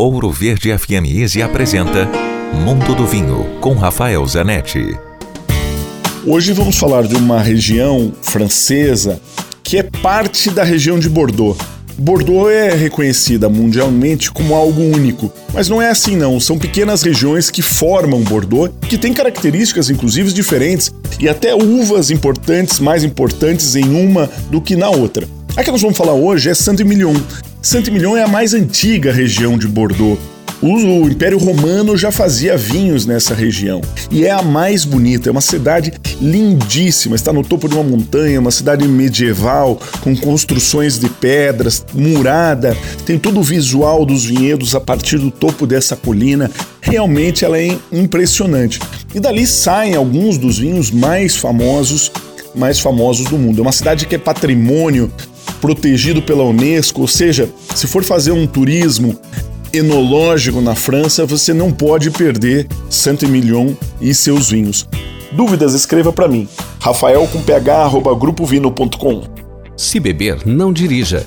Ouro Verde FM Easy apresenta Mundo do Vinho com Rafael Zanetti. Hoje vamos falar de uma região francesa que é parte da região de Bordeaux. Bordeaux é reconhecida mundialmente como algo único, mas não é assim não. São pequenas regiões que formam Bordeaux, que têm características inclusive diferentes e até uvas importantes, mais importantes em uma do que na outra. A que nós vamos falar hoje é Saint-Emilion. Saint-Emilion é a mais antiga região de Bordeaux. O Império Romano já fazia vinhos nessa região e é a mais bonita. É uma cidade lindíssima, está no topo de uma montanha, uma cidade medieval com construções de pedras, murada. Tem todo o visual dos vinhedos a partir do topo dessa colina. Realmente ela é impressionante. E dali saem alguns dos vinhos mais famosos, mais famosos do mundo. É uma cidade que é patrimônio protegido pela Unesco, ou seja, se for fazer um turismo enológico na França, você não pode perder Saint-Emilion e seus vinhos. Dúvidas, escreva para mim. Rafael com ph, grupovino.com. Se beber, não dirija.